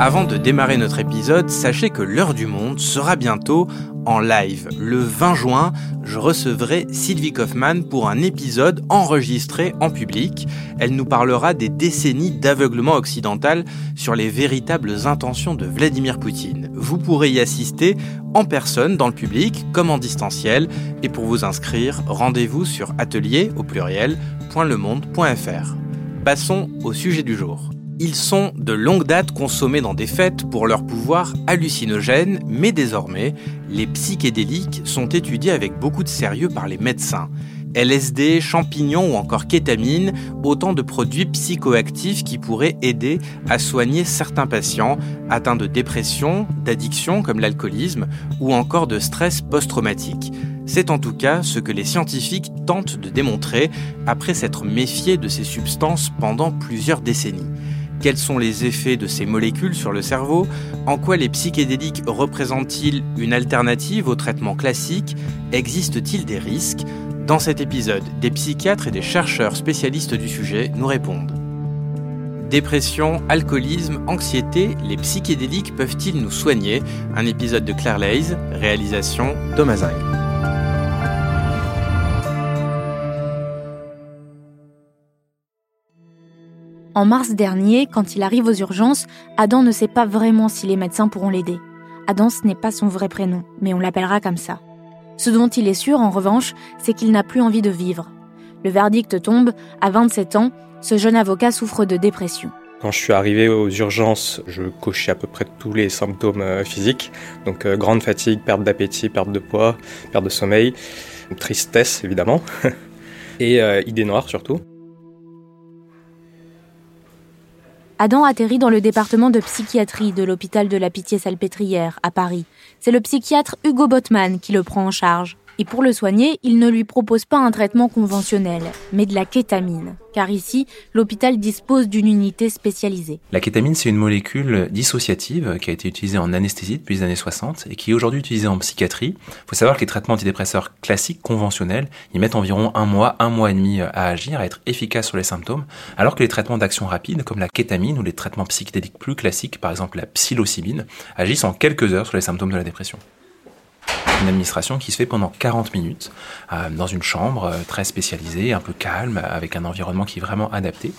Avant de démarrer notre épisode, sachez que l'heure du monde sera bientôt en live. Le 20 juin, je recevrai Sylvie Kaufmann pour un épisode enregistré en public. Elle nous parlera des décennies d'aveuglement occidental sur les véritables intentions de Vladimir Poutine. Vous pourrez y assister en personne dans le public comme en distanciel et pour vous inscrire, rendez-vous sur atelier au pluriel.lemonde.fr. Passons au sujet du jour. Ils sont de longue date consommés dans des fêtes pour leur pouvoir hallucinogène, mais désormais, les psychédéliques sont étudiés avec beaucoup de sérieux par les médecins. LSD, champignons ou encore kétamine, autant de produits psychoactifs qui pourraient aider à soigner certains patients atteints de dépression, d'addiction comme l'alcoolisme ou encore de stress post-traumatique. C'est en tout cas ce que les scientifiques tentent de démontrer après s'être méfiés de ces substances pendant plusieurs décennies. Quels sont les effets de ces molécules sur le cerveau En quoi les psychédéliques représentent-ils une alternative au traitement classique Existe-t-il des risques Dans cet épisode, des psychiatres et des chercheurs spécialistes du sujet nous répondent. Dépression, alcoolisme, anxiété, les psychédéliques peuvent-ils nous soigner? Un épisode de Claire Lays, réalisation Thomas. En mars dernier, quand il arrive aux urgences, Adam ne sait pas vraiment si les médecins pourront l'aider. Adam, ce n'est pas son vrai prénom, mais on l'appellera comme ça. Ce dont il est sûr, en revanche, c'est qu'il n'a plus envie de vivre. Le verdict tombe, à 27 ans, ce jeune avocat souffre de dépression. Quand je suis arrivé aux urgences, je cochais à peu près tous les symptômes euh, physiques. Donc euh, grande fatigue, perte d'appétit, perte de poids, perte de sommeil, tristesse évidemment, et euh, idées noires surtout. Adam atterrit dans le département de psychiatrie de l'hôpital de la Pitié-Salpêtrière à Paris. C'est le psychiatre Hugo Botman qui le prend en charge. Et pour le soigner, il ne lui propose pas un traitement conventionnel, mais de la kétamine. Car ici, l'hôpital dispose d'une unité spécialisée. La kétamine, c'est une molécule dissociative qui a été utilisée en anesthésie depuis les années 60 et qui est aujourd'hui utilisée en psychiatrie. Il faut savoir que les traitements antidépresseurs classiques, conventionnels, ils mettent environ un mois, un mois et demi à agir, à être efficaces sur les symptômes, alors que les traitements d'action rapide, comme la kétamine ou les traitements psychédéliques plus classiques, par exemple la psilocybine, agissent en quelques heures sur les symptômes de la dépression une administration qui se fait pendant 40 minutes euh, dans une chambre euh, très spécialisée, un peu calme, avec un environnement qui est vraiment adapté.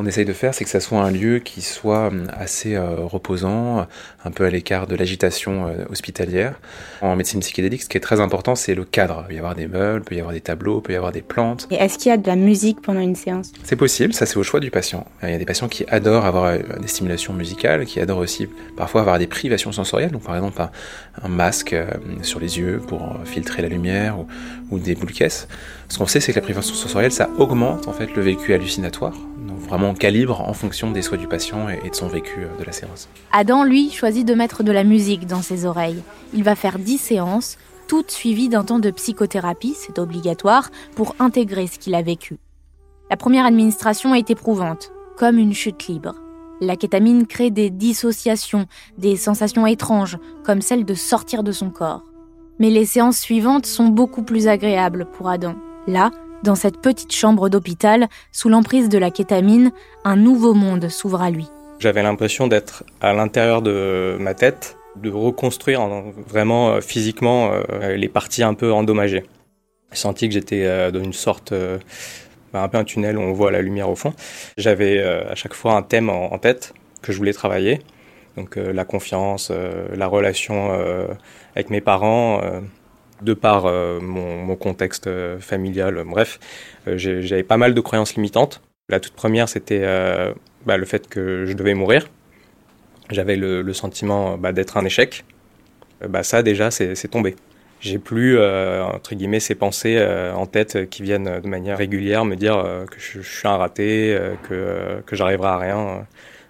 Qu'on essaye de faire, c'est que ça soit un lieu qui soit hum, assez euh, reposant, un peu à l'écart de l'agitation euh, hospitalière. En médecine psychédélique, ce qui est très important, c'est le cadre. Il peut y avoir des meubles, il peut y avoir des tableaux, il peut y avoir des plantes. Et est-ce qu'il y a de la musique pendant une séance? C'est possible, ça c'est au choix du patient. Il y a des patients qui adorent avoir euh, des stimulations musicales, qui adorent aussi parfois avoir des privations sensorielles, donc par exemple un, masque sur les yeux pour filtrer la lumière ou, ou des boules caisses. Ce qu'on sait, c'est que la privation sensorielle, ça augmente en fait le vécu hallucinatoire vraiment calibre en fonction des souhaits du patient et de son vécu euh, de la séance. Adam, lui, choisit de mettre de la musique dans ses oreilles. Il va faire 10 séances, toutes suivies d'un temps de psychothérapie, c'est obligatoire, pour intégrer ce qu'il a vécu. La première administration est éprouvante, comme une chute libre. La kétamine crée des dissociations, des sensations étranges, comme celle de sortir de son corps. Mais les séances suivantes sont beaucoup plus agréables pour Adam. Là, dans cette petite chambre d'hôpital, sous l'emprise de la kétamine, un nouveau monde s'ouvre à lui. J'avais l'impression d'être à l'intérieur de ma tête, de reconstruire vraiment euh, physiquement euh, les parties un peu endommagées. J'ai senti que j'étais euh, dans une sorte, bah, un peu un tunnel où on voit la lumière au fond. J'avais à chaque fois un thème en tête que je voulais travailler. Donc la confiance, la relation avec mes parents, de par euh, mon, contexte euh, familial, euh, bref, j'avais pas mal de croyances limitantes. La toute première, c'était bah, le fait que je devais mourir. J'avais le, sentiment bah, d'être un échec. Bah, ça, déjà, c'est tombé. J'ai plus, entre guillemets, ces pensées en tête qui viennent de manière régulière me dire que je, suis un raté, que, que j'arriverai à rien.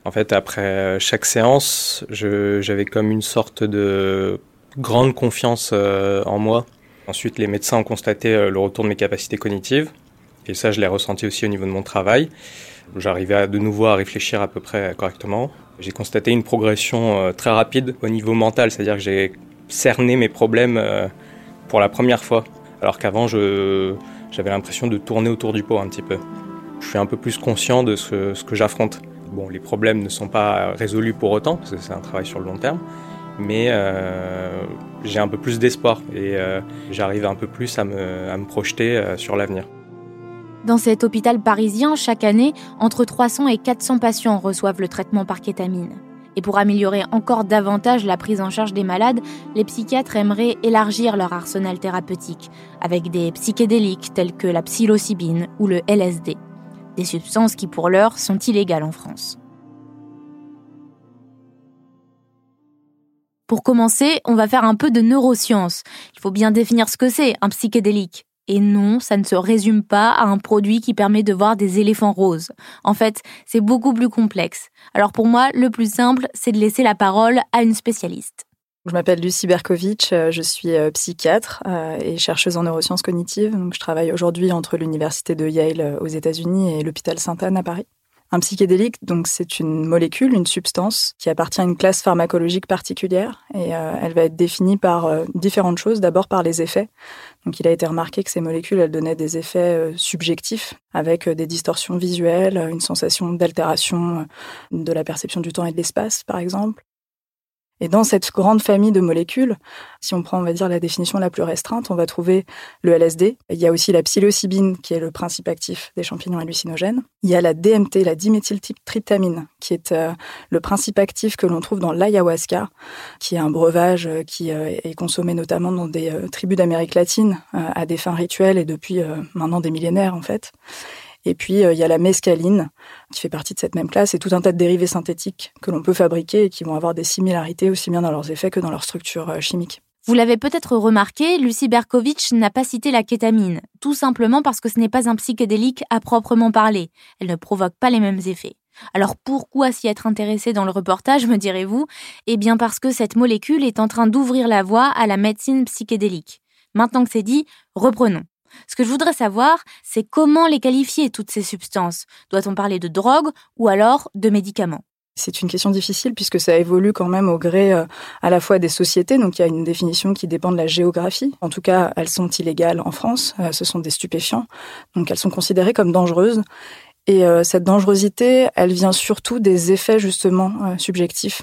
En fait, après chaque séance, j'avais comme une sorte de grande confiance euh, en moi. Ensuite, les médecins ont constaté euh, le retour de mes capacités cognitives. Et ça, je l'ai ressenti aussi au niveau de mon travail. J'arrivais de nouveau à réfléchir à peu près correctement. J'ai constaté une progression euh, très rapide au niveau mental, c'est-à-dire que j'ai cerné mes problèmes pour la première fois, alors qu'avant, j'avais l'impression de tourner autour du pot un petit peu. Je suis un peu plus conscient de ce, ce que j'affronte. Bon, les problèmes ne sont pas résolus pour autant, parce que c'est un travail sur le long terme, mais euh, j'ai un peu plus d'espoir et euh, j'arrive un peu plus à me, projeter euh, sur l'avenir. Dans cet hôpital parisien, chaque année, entre 300 et 400 patients reçoivent le traitement par kétamine. Et pour améliorer encore davantage la prise en charge des malades, les psychiatres aimeraient élargir leur arsenal thérapeutique avec des psychédéliques tels que la psilocybine ou le LSD, des substances qui pour l'heure sont illégales en France. Pour commencer, on va faire un peu de neurosciences. Il faut bien définir ce que c'est, un psychédélique. Et non, ça ne se résume pas à un produit qui permet de voir des éléphants roses. En fait, c'est beaucoup plus complexe. Alors pour moi, le plus simple, c'est de laisser la parole à une spécialiste. Je m'appelle Lucie Berkovitch, euh, je suis euh, psychiatre euh, et chercheuse en neurosciences cognitives. Je travaille aujourd'hui entre l'université de Yale aux États-Unis et l'hôpital Sainte-Anne à Paris. Un psychédélique, donc c'est une molécule, une substance qui appartient à une classe pharmacologique particulière et euh, elle va être définie par euh, différentes choses. D'abord par les effets. Donc il a été remarqué que ces molécules, elles donnaient des effets euh, subjectifs avec des distorsions visuelles, une sensation d'altération de la perception du temps et de l'espace, par exemple. Et dans cette grande famille de molécules, si on prend, on va dire, la définition la plus restreinte, on va trouver le LSD. Il y a aussi la psilocybine, qui est le principe actif des champignons hallucinogènes. Il y a la DMT, la diméthyltryptamine, qui est euh, le principe actif que l'on trouve dans l'ayahuasca, qui est un breuvage euh, qui euh, est consommé notamment dans des tribus d'Amérique latine à des fins rituelles et depuis maintenant des millénaires, en fait. Et puis, euh, il y a la mescaline, qui fait partie de cette même classe, et tout un tas de dérivés synthétiques que l'on peut fabriquer et qui vont avoir des similarités aussi bien dans leurs effets que dans leur structure euh, chimique. Vous l'avez peut-être remarqué, Lucie Berkovitch n'a pas cité la kétamine, tout simplement parce que ce n'est pas un psychédélique à proprement parler. Elle ne provoque pas les mêmes effets. Alors pourquoi s'y être intéressé dans le reportage, me direz-vous? Eh bien parce que cette molécule est en train d'ouvrir la voie à la médecine psychédélique. Maintenant que c'est dit, reprenons. Ce que je voudrais savoir, c'est comment les qualifier, toutes ces substances. Doit-on parler de drogue ou alors de médicaments? C'est une question difficile puisque ça évolue quand même au gré euh, à la fois des sociétés. Donc il y a une définition qui dépend de la géographie. En tout cas, elles sont illégales en France. Euh, ce sont des stupéfiants. Donc elles sont considérées comme dangereuses. Et euh, cette dangerosité, elle vient surtout des effets justement subjectifs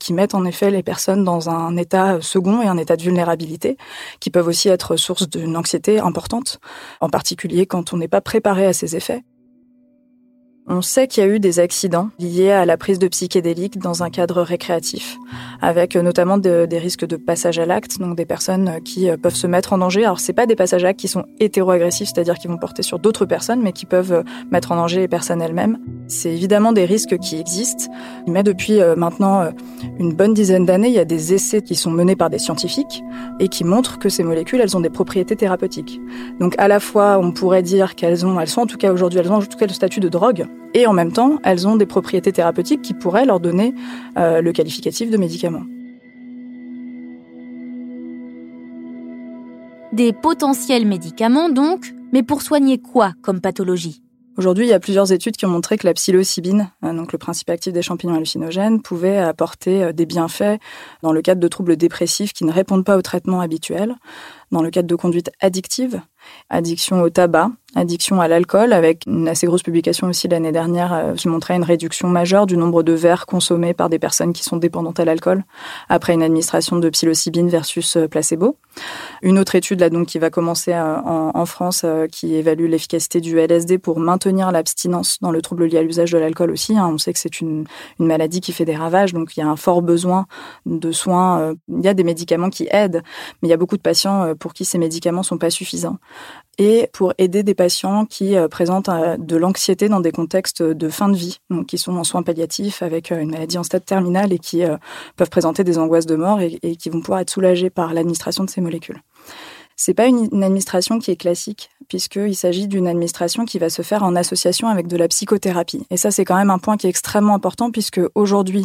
qui mettent en effet les personnes dans un état second et un état de vulnérabilité, qui peuvent aussi être source d'une anxiété importante, en particulier quand on n'est pas préparé à ces effets. On sait qu'il y a eu des accidents liés à la prise de psychédéliques dans un cadre récréatif, avec notamment des risques de passage à l'acte, donc des personnes qui euh, peuvent se mettre en danger. Alors c'est pas des passages à l'acte qui sont hétéro-agressifs, c'est-à-dire qui vont porter sur d'autres personnes, mais qui peuvent euh, mettre en danger les personnes elles-mêmes. C'est évidemment des risques qui existent, mais depuis euh, maintenant une bonne dizaine d'années, il y a des essais qui sont menés par des scientifiques et qui montrent que ces molécules, elles ont des propriétés thérapeutiques. Donc à la fois, on pourrait dire qu'elles ont, elles sont en tout cas aujourd'hui, elles ont en tout cas le statut de drogue, et en même temps, elles ont des propriétés thérapeutiques qui pourraient leur donner euh, le qualificatif de médicament. Des potentiels médicaments donc, mais pour soigner quoi comme pathologie? Aujourd'hui, il y a plusieurs études qui ont montré que la psilocybine, euh, donc le principe actif des champignons hallucinogènes, pouvait apporter euh, des bienfaits dans le cadre de troubles dépressifs qui ne répondent pas au traitement habituel, dans le cadre de conduite addictive, addiction au tabac, addiction à l'alcool, avec une assez grosse publication aussi l'année dernière euh, qui montrait une réduction majeure du nombre de verres consommés par des personnes qui sont dépendantes à l'alcool après une administration de psilocybine versus euh, placebo. Une autre étude là donc qui va commencer euh, en, France qui évalue l'efficacité du LSD pour maintenir l'abstinence dans le trouble lié à l'usage de l'alcool aussi. Hein. On sait que c'est une, maladie qui fait des ravages, donc il y a un fort besoin de soins. Il y a des médicaments qui aident, mais il y a beaucoup de patients pour qui ces médicaments sont pas suffisants et pour aider des patients qui euh, présentent euh, de l'anxiété dans des contextes de fin de vie, donc qui sont en soins palliatifs avec euh, une maladie en stade terminal et qui peuvent présenter des angoisses de mort et, qui vont pouvoir être soulagés par l'administration de ces molécules. C'est pas une, administration qui est classique puisqu'il s'agit d'une administration qui va se faire en association avec de la psychothérapie. Et ça, c'est quand même un point qui est extrêmement important, puisque aujourd'hui,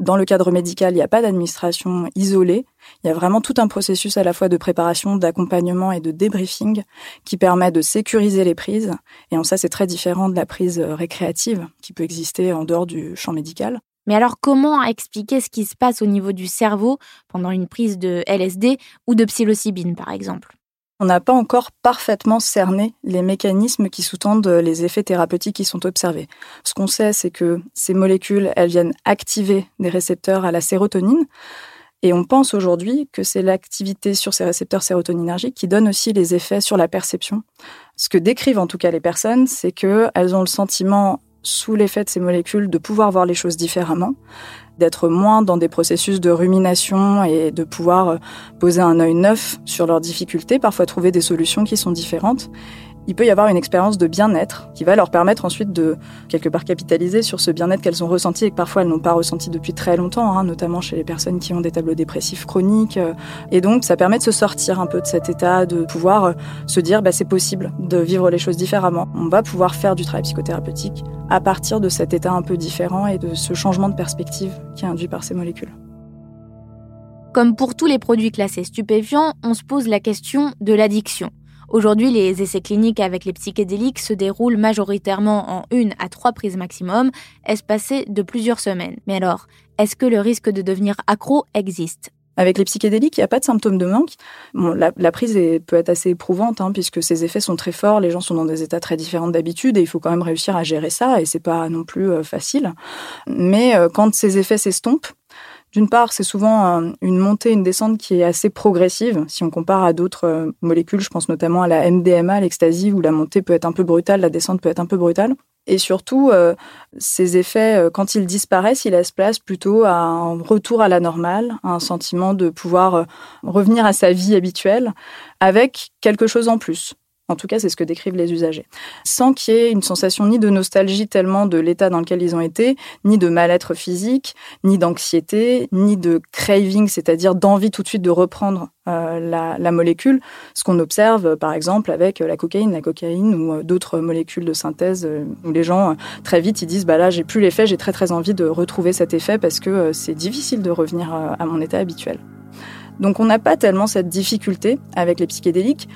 dans le cadre médical, il n'y a pas d'administration isolée. Il y a vraiment tout un processus à la fois de préparation, d'accompagnement et de débriefing qui permet de sécuriser les prises. Et en ça, c'est très différent de la prise récréative qui peut exister en dehors du champ médical. Mais alors comment expliquer ce qui se passe au niveau du cerveau pendant une prise de LSD ou de psilocybine par exemple? On n'a pas encore parfaitement cerné les mécanismes qui sous-tendent les effets thérapeutiques qui sont observés. Ce qu'on sait, c'est que ces molécules, elles viennent activer des récepteurs à la sérotonine. Et on pense aujourd'hui que c'est l'activité sur ces récepteurs sérotoninergiques qui donne aussi les effets sur la perception. Ce que décrivent en tout cas les personnes, c'est qu'elles ont le sentiment sous l'effet de ces molécules, de pouvoir voir les choses différemment, d'être moins dans des processus de rumination et de pouvoir euh, poser un œil neuf sur leurs difficultés, parfois trouver des solutions qui sont différentes il peut y avoir une expérience de bien-être qui va leur permettre ensuite de quelque part capitaliser sur ce bien-être qu'elles ont ressenti et que parfois elles n'ont pas ressenti depuis très longtemps, hein, notamment chez les personnes qui ont des tableaux dépressifs chroniques. Et donc ça permet de se sortir un peu de cet état, de pouvoir euh, se dire bah, c'est possible de vivre les choses différemment. On va pouvoir faire du travail psychothérapeutique à partir de cet état un peu différent et de ce changement de perspective qui est induit par ces molécules. Comme pour tous les produits classés stupéfiants, on se pose la question de l'addiction. Aujourd'hui, les essais cliniques avec les psychédéliques se déroulent majoritairement en une à trois prises maximum, espacées de plusieurs semaines. Mais alors, est-ce que le risque de devenir accro existe? Avec les psychédéliques, il n'y a pas de symptômes de manque. La, prise peut être assez éprouvante, hein, puisque ces effets sont très forts, les gens sont dans des états très différents d'habitude, et il faut quand même réussir à gérer ça, et c'est pas non plus euh, facile. Mais euh, quand ces effets s'estompent, d'une part, c'est souvent une montée, une descente qui est assez progressive. Si on compare à d'autres euh, molécules, je pense notamment à la MDMA, l'ecstasy, où la montée peut être un peu brutale, la descente peut être un peu brutale. Et surtout, euh, ces effets, euh, quand ils disparaissent, ils laissent place plutôt à un retour à la normale, à un sentiment de pouvoir revenir à sa vie habituelle avec quelque chose en plus. En tout cas, c'est ce que décrivent les usagers. Sans qu'il y ait une sensation ni de nostalgie tellement de l'état dans lequel ils ont été, ni de mal-être physique, ni d'anxiété, ni de craving, c'est-à-dire d'envie tout de suite de reprendre euh, la, molécule. Ce qu'on observe, par exemple, avec la cocaïne, la cocaïne ou euh, d'autres molécules de synthèse, euh, où les gens, très vite, ils disent, bah là, j'ai plus l'effet, j'ai très très envie de retrouver cet effet parce que c'est difficile de revenir à mon état habituel. Donc on n'a pas tellement cette difficulté avec les psychédéliques.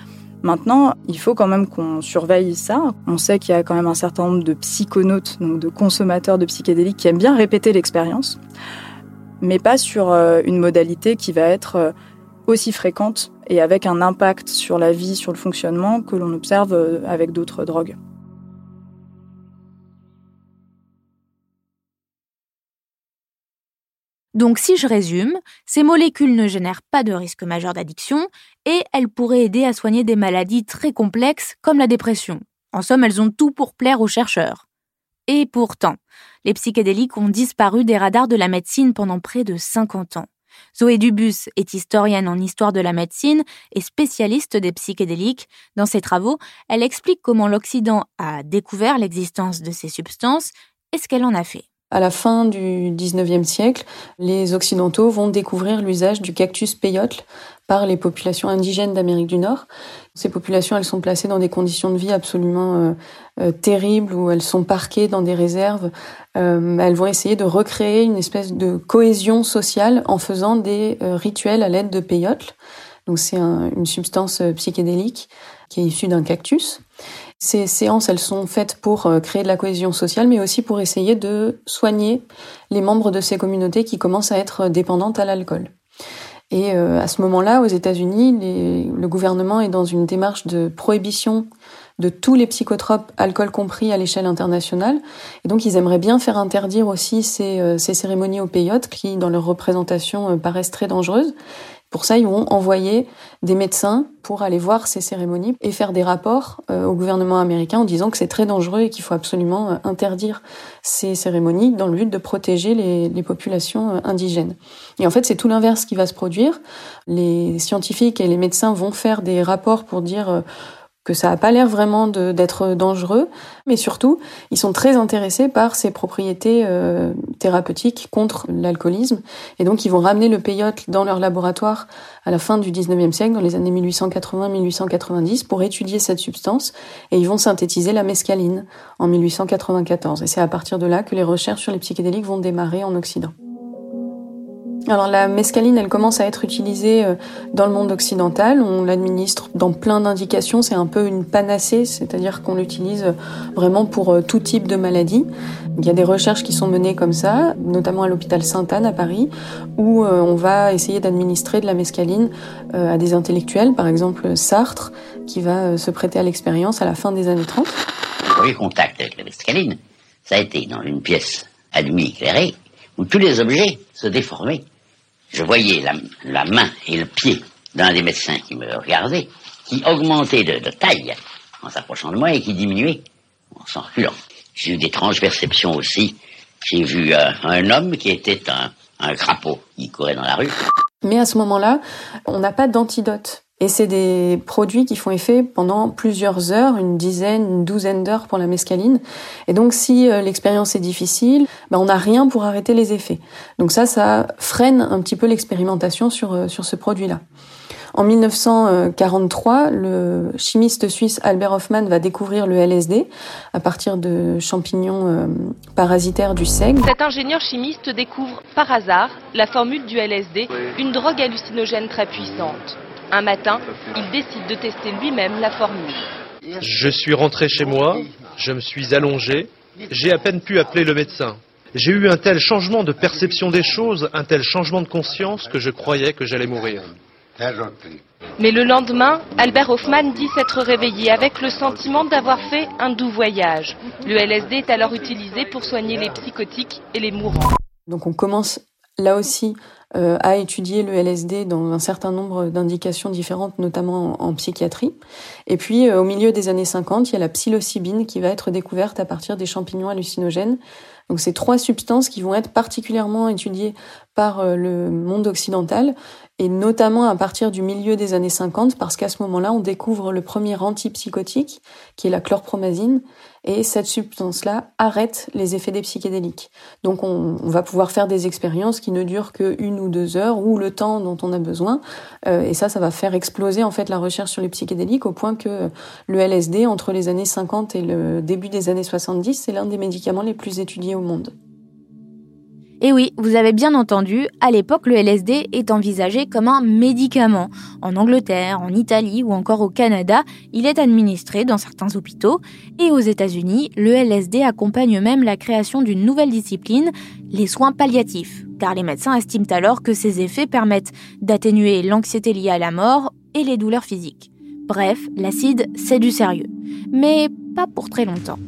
Maintenant, il faut quand même qu'on surveille ça. On sait qu'il y a quand même un certain nombre de psychonautes, donc de consommateurs de psychédéliques, qui aiment bien répéter l'expérience, mais pas sur euh, une modalité qui va être euh, aussi fréquente et avec un impact sur la vie, sur le fonctionnement que l'on observe euh, avec d'autres drogues. Donc si je résume, ces molécules ne génèrent pas de risque majeur d'addiction et elles pourraient aider à soigner des maladies très complexes comme la dépression. En somme, elles ont tout pour plaire aux chercheurs. Et pourtant, les psychédéliques ont disparu des radars de la médecine pendant près de 50 ans. Zoé Dubus est historienne en histoire de la médecine et spécialiste des psychédéliques. Dans ses travaux, elle explique comment l'Occident a découvert l'existence de ces substances et ce qu'elle en a fait. À la fin du 19e siècle, les Occidentaux vont découvrir l'usage du cactus peyote par les populations indigènes d'Amérique du Nord. Ces populations, elles sont placées dans des conditions de vie absolument euh, euh, terribles, où elles sont parquées dans des réserves. Euh, elles vont essayer de recréer une espèce de cohésion sociale en faisant des rituels à l'aide de peyote. Donc c'est une substance psychédélique qui est issue d'un cactus. Ces séances, elles sont faites pour euh, créer de la cohésion sociale, mais aussi pour essayer de soigner les membres de ces communautés qui commencent à être dépendantes à l'alcool. Et euh, à ce moment-là, aux États-Unis, le gouvernement est dans une démarche de prohibition de tous les psychotropes, alcool compris, à l'échelle internationale. Et donc, ils aimeraient bien faire interdire aussi ces, euh, ces cérémonies au peyote qui, dans leur représentation, paraissent très dangereuses. Pour ça, ils vont envoyer des médecins pour aller voir ces cérémonies et faire des rapports euh, au gouvernement américain en disant que c'est très dangereux et qu'il faut absolument euh, interdire ces cérémonies dans le but de protéger les, populations euh, indigènes. Et en fait, c'est tout l'inverse qui va se produire. Les scientifiques et les médecins vont faire des rapports pour dire que ça n'a pas l'air vraiment d'être dangereux, mais surtout, ils sont très intéressés par ses propriétés euh, thérapeutiques contre l'alcoolisme, et donc ils vont ramener le peyote dans leur laboratoire à la fin du 19e siècle, dans les années 1880-1890, pour étudier cette substance, et ils vont synthétiser la mescaline en 1894. Et c'est à partir de là que les recherches sur les psychédéliques vont démarrer en Occident. Alors la mescaline, elle commence à être utilisée euh, dans le monde occidental. On l'administre dans plein d'indications. C'est un peu une panacée, c'est-à-dire qu'on l'utilise euh, vraiment pour euh, tout type de maladie. Il y a des recherches qui sont menées comme ça, notamment à l'hôpital Sainte-Anne à Paris, où on va essayer d'administrer de la mescaline à des intellectuels, par exemple Sartre, qui va se prêter à l'expérience à la fin des années 30. Le premier contact avec la mescaline, ça a été dans une pièce allumée éclairée où tous les objets se déformaient je voyais la, main et le pied d'un des médecins qui me regardait, qui augmentait de, taille en s'approchant de moi et qui diminuait en s'en reculant. J'ai eu d'étranges perceptions aussi. J'ai vu euh, un homme qui était un, un crapaud qui courait dans la rue. Mais à ce moment-là, on n'a pas d'antidote. Et c'est des produits qui font effet pendant plusieurs heures, une dizaine, une douzaine d'heures pour la mescaline. Et donc si euh, l'expérience est difficile, ben, on n'a rien pour arrêter les effets. Donc ça, ça freine un petit peu l'expérimentation sur, euh, sur ce produit-là. En 1943, le chimiste suisse Albert Hoffmann va découvrir le LSD à partir de champignons euh, parasitaires du seigle. Cet ingénieur chimiste découvre par hasard la formule du LSD, une drogue hallucinogène très puissante. Un matin, il décide de tester lui-même la formule. Je suis rentré chez moi, je me suis allongé, j'ai à peine pu appeler le médecin. J'ai eu un tel changement de perception des choses, un tel changement de conscience que je croyais que j'allais mourir. Mais le lendemain, Albert Hoffman dit s'être réveillé avec le sentiment d'avoir fait un doux voyage. Le LSD est alors utilisé pour soigner les psychotiques et les mourants. Donc on commence là aussi a étudié le LSD dans un certain nombre d'indications différentes, notamment en, psychiatrie. Et puis, euh, au milieu des années 50, il y a la psilocybine qui va être découverte à partir des champignons hallucinogènes. Donc, c'est trois substances qui vont être particulièrement étudiées par euh, le monde occidental et notamment à partir du milieu des années 50 parce qu'à ce moment-là, on découvre le premier antipsychotique qui est la chlorpromazine et cette substance-là arrête les effets des psychédéliques. Donc on, va pouvoir faire des expériences qui ne durent que une ou deux heures ou le temps dont on a besoin euh, et ça, ça va faire exploser en fait la recherche sur les psychédéliques au point que le LSD entre les années 50 et le début des années 70, c'est l'un des médicaments les plus étudiés au monde. Et oui, vous avez bien entendu, à l'époque, le LSD est envisagé comme un médicament. En Angleterre, en Italie ou encore au Canada, il est administré dans certains hôpitaux. Et aux États-Unis, le LSD accompagne même la création d'une nouvelle discipline, les soins palliatifs, car les médecins estiment alors que ces effets permettent d'atténuer l'anxiété liée à la mort et les douleurs physiques. Bref, l'acide, c'est du sérieux. Mais pas pour très longtemps.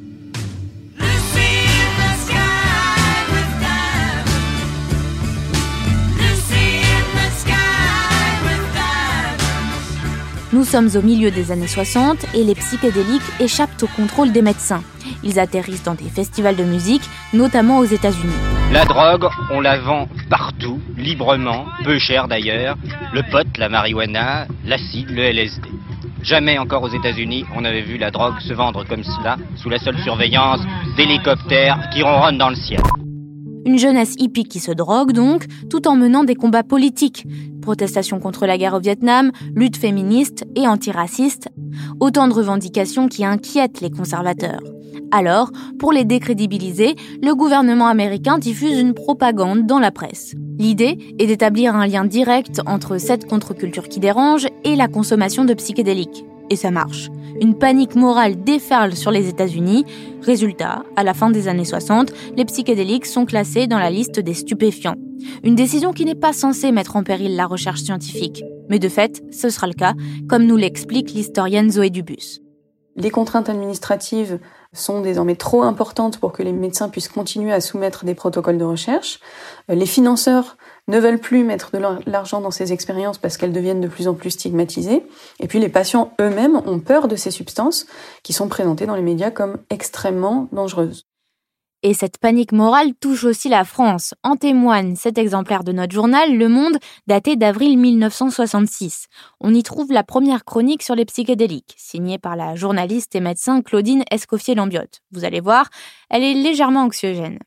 Nous sommes au milieu des années 60 et les psychédéliques échappent au contrôle des médecins. Ils atterrissent dans des festivals de musique, notamment aux États-Unis. La drogue, on la vend partout, librement, peu cher d'ailleurs. Le pot, la marijuana, l'acide, le LSD. Jamais encore aux États-Unis on avait vu la drogue se vendre comme cela, sous la seule surveillance d'hélicoptères qui ronronnent dans le ciel. Une jeunesse hippie qui se drogue donc, tout en menant des combats politiques. Protestation contre la guerre au Vietnam, lutte féministe et antiraciste. Autant de revendications qui inquiètent les conservateurs. Alors, pour les décrédibiliser, le gouvernement américain diffuse une propagande dans la presse. L'idée est d'établir un lien direct entre cette contre-culture qui dérange et la consommation de psychédéliques. Et ça marche. Une panique morale déferle sur les États-Unis. Résultat, à la fin des années 60, les psychédéliques sont classés dans la liste des stupéfiants. Une décision qui n'est pas censée mettre en péril la recherche scientifique. Mais de fait, ce sera le cas, comme nous l'explique l'historienne Zoé Dubus. Les contraintes administratives sont désormais trop importantes pour que les médecins puissent continuer à soumettre des protocoles de recherche. Les financeurs ne veulent plus mettre de l'argent dans ces expériences parce qu'elles deviennent de plus en plus stigmatisées. Et puis les patients eux-mêmes ont peur de ces substances qui sont présentées dans les médias comme extrêmement dangereuses. Et cette panique morale touche aussi la France. En témoigne cet exemplaire de notre journal, Le Monde, daté d'avril 1966. On y trouve la première chronique sur les psychédéliques, signée par la journaliste et médecin Claudine Escoffier-Lambiotte. Vous allez voir, elle est légèrement anxiogène.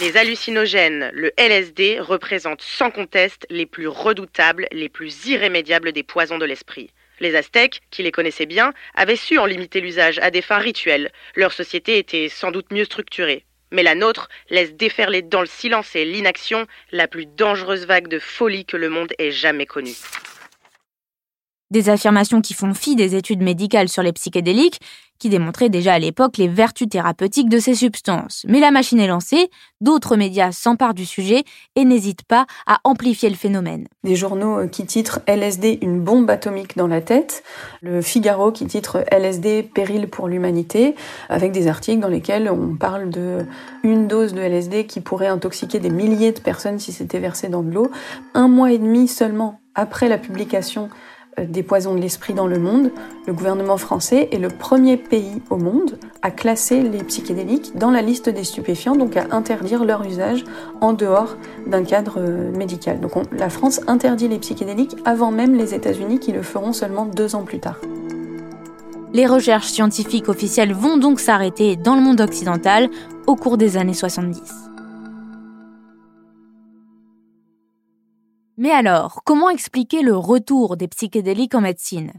Les hallucinogènes, le LSD, représentent sans conteste les plus redoutables, les plus irrémédiables des poisons de l'esprit. Les Aztèques, qui les connaissaient bien, avaient su en limiter l'usage à des fins rituelles. Leur société était sans doute mieux structurée. Mais la nôtre laisse déferler dans le silence et l'inaction la plus dangereuse vague de folie que le monde ait jamais connue. Des affirmations qui font fi des études médicales sur les psychédéliques, qui démontraient déjà à l'époque les vertus thérapeutiques de ces substances. Mais la machine est lancée, d'autres médias s'emparent du sujet et n'hésitent pas à amplifier le phénomène. Des journaux euh, qui titrent LSD une bombe atomique dans la tête, le Figaro qui titre LSD péril pour l'humanité, avec des articles dans lesquels on parle de une dose de LSD qui pourrait intoxiquer des milliers de personnes si c'était versé dans de l'eau. Un mois et demi seulement après la publication des poisons de l'esprit dans le monde, le gouvernement français est le premier pays au monde à classer les psychédéliques dans la liste des stupéfiants, donc à interdire leur usage en dehors d'un cadre euh, médical. Donc la France interdit les psychédéliques avant même les États-Unis qui le feront seulement deux ans plus tard. Les recherches scientifiques officielles vont donc s'arrêter dans le monde occidental au cours des années 70. Mais alors, comment expliquer le retour des psychédéliques en médecine?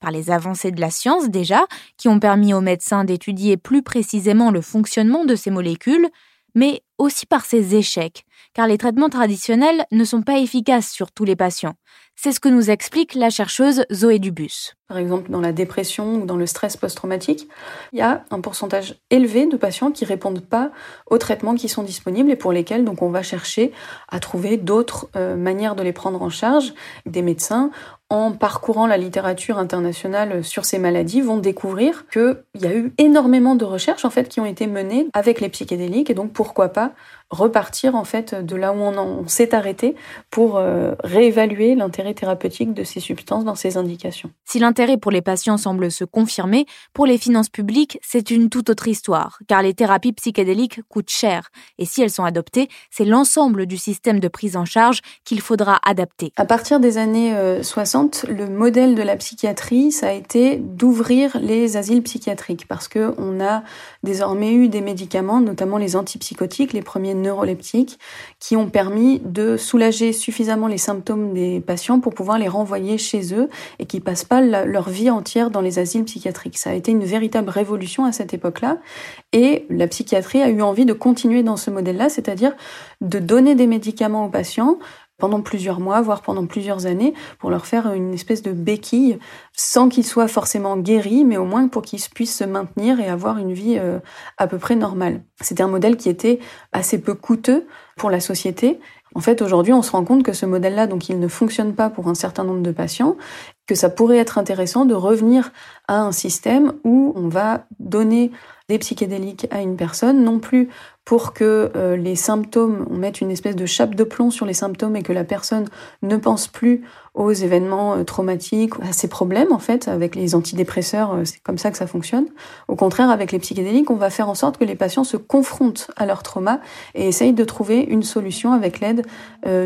Par les avancées de la science déjà, qui ont permis aux médecins d'étudier plus précisément le fonctionnement de ces molécules, mais aussi par ses échecs, car les traitements traditionnels ne sont pas efficaces sur tous les patients. C'est ce que nous explique la chercheuse Zoé Dubus. Par exemple, dans la dépression ou dans le stress post-traumatique, il y a un pourcentage élevé de patients qui répondent pas aux traitements qui sont disponibles et pour lesquels on va chercher à trouver d'autres euh, manières de les prendre en charge. Des médecins en parcourant la littérature internationale sur ces maladies, vont découvrir qu'il y a eu énormément de recherches en fait qui ont été menées avec les psychédéliques. Et donc pourquoi pas repartir en fait de là où on, s'est arrêté pour euh, réévaluer l'intérêt thérapeutique de ces substances dans ces indications. Si l'intérêt pour les patients semble se confirmer, pour les finances publiques, c'est une toute autre histoire, car les thérapies psychédéliques coûtent cher, et si elles sont adoptées, c'est l'ensemble du système de prise en charge qu'il faudra adapter. À partir des années 60, euh, le modèle de la psychiatrie, ça a été d'ouvrir les asiles psychiatriques, parce que on a désormais eu des médicaments, notamment les antipsychotiques, les premiers neuroleptiques qui ont permis de soulager suffisamment les symptômes des patients pour pouvoir les renvoyer chez eux et qui passent pas leur vie entière dans les asiles psychiatriques. Ça a été une véritable révolution à cette époque-là et la psychiatrie a eu envie de continuer dans ce modèle-là, c'est-à-dire de donner des médicaments aux patients pendant plusieurs mois, voire pendant plusieurs années, pour leur faire une espèce de béquille, sans qu'ils soient forcément guéris, mais au moins pour qu'ils puissent se maintenir et avoir une vie euh, à peu près normale. C'était un modèle qui était assez peu coûteux pour la société. En fait, aujourd'hui, on se rend compte que ce modèle-là, donc, il ne fonctionne pas pour un certain nombre de patients, que ça pourrait être intéressant de revenir à un système où on va donner des psychédéliques à une personne, non plus pour que euh, les symptômes, on mette une espèce de chape de plomb sur les symptômes et que la personne ne pense plus aux événements euh, traumatiques, à ses problèmes en fait, avec les antidépresseurs, euh, c'est comme ça que ça fonctionne. Au contraire, avec les psychédéliques, on va faire en sorte que les patients se confrontent à leur trauma et essayent de trouver une solution avec l'aide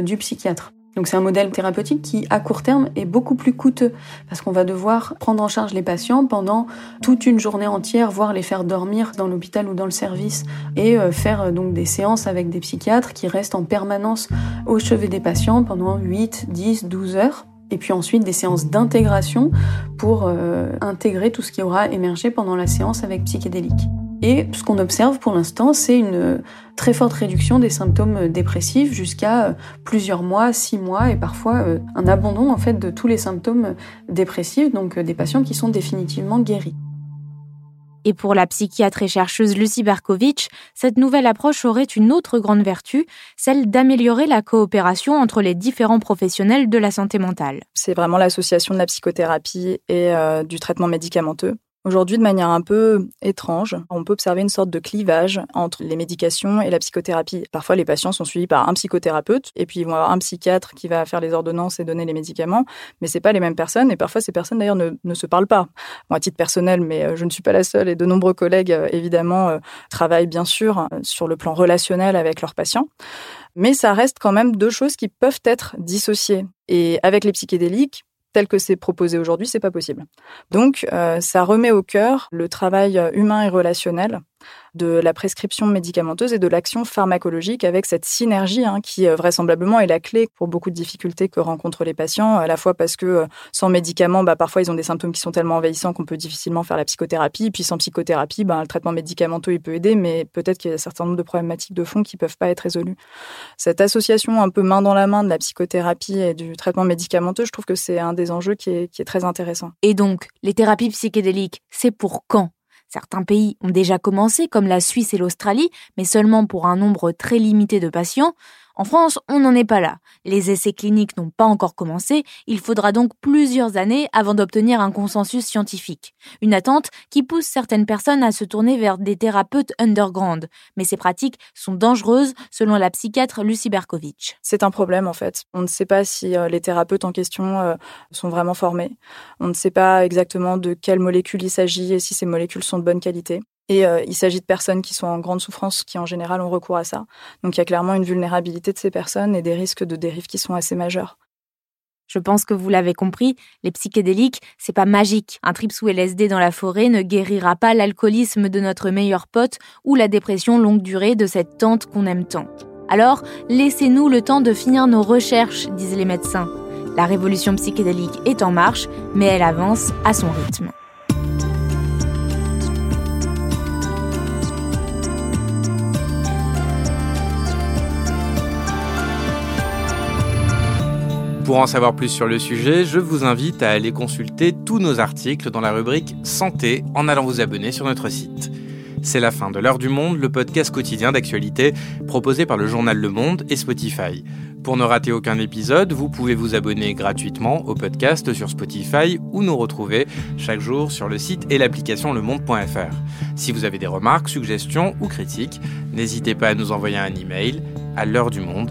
du psychiatre. Donc c'est un modèle thérapeutique qui, à court terme, est beaucoup plus coûteux parce qu'on va devoir prendre en charge les patients pendant toute une journée entière, voire les faire dormir dans l'hôpital ou dans le service et euh, faire euh, donc des séances avec des psychiatres qui restent en permanence au chevet des patients pendant 8, 10, 12 heures et puis ensuite des séances d'intégration pour euh, intégrer tout ce qui aura émergé pendant la séance avec psychédélique. Et ce qu'on observe pour l'instant, c'est une très forte réduction des symptômes dépressifs jusqu'à euh, plusieurs mois, six mois et parfois euh, un abandon en fait de tous les symptômes dépressifs, donc euh, des patients qui sont définitivement guéris. Et pour la psychiatre et chercheuse Lucie Berkovitch, cette nouvelle approche aurait une autre grande vertu, celle d'améliorer la coopération entre les différents professionnels de la santé mentale. C'est vraiment l'association de la psychothérapie et du traitement médicamenteux. Aujourd'hui, de manière un peu étrange, on peut observer une sorte de clivage entre les médications et la psychothérapie. Parfois, les patients sont suivis par un psychothérapeute et puis ils vont avoir un psychiatre qui va faire les ordonnances et donner les médicaments, mais c'est pas les mêmes personnes et parfois ces personnes d'ailleurs ne, ne, se parlent pas. Moi, à titre personnel, mais euh, je ne suis pas la seule et de nombreux collègues euh, évidemment euh, travaillent bien sûr sur le plan relationnel avec leurs patients. Mais ça reste quand même deux choses qui peuvent être dissociées. Et avec les psychédéliques, tel que c'est proposé aujourd'hui, c'est pas possible. Donc, euh, ça remet au cœur le travail humain et relationnel de la prescription médicamenteuse et de l'action pharmacologique avec cette synergie hein, qui euh, vraisemblablement est la clé pour beaucoup de difficultés que rencontrent les patients, à la fois parce que euh, sans médicaments, bah, parfois ils ont des symptômes qui sont tellement envahissants qu'on peut difficilement faire la psychothérapie, puis sans psychothérapie, bah, le traitement médicamenteux il peut aider, mais peut-être qu'il y a un certain nombre de problématiques de fond qui peuvent pas être résolues. Cette association un peu main dans la main de la psychothérapie et du traitement médicamenteux, je trouve que c'est un des enjeux qui est très intéressant. Et donc, les thérapies psychédéliques, c'est pour quand? Certains pays ont déjà commencé, comme la Suisse et l'Australie, mais seulement pour un nombre très limité de patients. En France, on n'en est pas là. Les essais cliniques n'ont pas encore commencé, il faudra donc plusieurs années avant d'obtenir un consensus scientifique. Une attente qui pousse certaines personnes à se tourner vers des thérapeutes underground. Mais ces pratiques sont dangereuses selon la psychiatre Lucie Berkovitch. C'est un problème en fait. On ne sait pas si euh, les thérapeutes en question euh, sont vraiment formés. On ne sait pas exactement de quelles molécules il s'agit et si ces molécules sont de bonne qualité. Et euh, il s'agit de personnes qui sont en grande souffrance, qui en général ont recours à ça. Donc il y a clairement une vulnérabilité de ces personnes et des risques de dérive qui sont assez majeurs. Je pense que vous l'avez compris, les psychédéliques, c'est pas magique. Un trip sous LSD dans la forêt ne guérira pas l'alcoolisme de notre meilleur pote ou la dépression longue durée de cette tante qu'on aime tant. Alors, laissez-nous le temps de finir nos recherches, disent les médecins. La révolution psychédélique est en marche, mais elle avance à son rythme. Pour en savoir plus sur le sujet, je vous invite à aller consulter tous nos articles dans la rubrique Santé en allant vous abonner sur notre site. C'est la fin de l'heure du monde, le podcast quotidien d'actualité proposé par le journal Le Monde et Spotify. Pour ne rater aucun épisode, vous pouvez vous abonner gratuitement au podcast sur Spotify ou nous retrouver chaque jour sur le site et l'application lemonde.fr. Si vous avez des remarques, suggestions ou critiques, n'hésitez pas à nous envoyer un email à l'heure du monde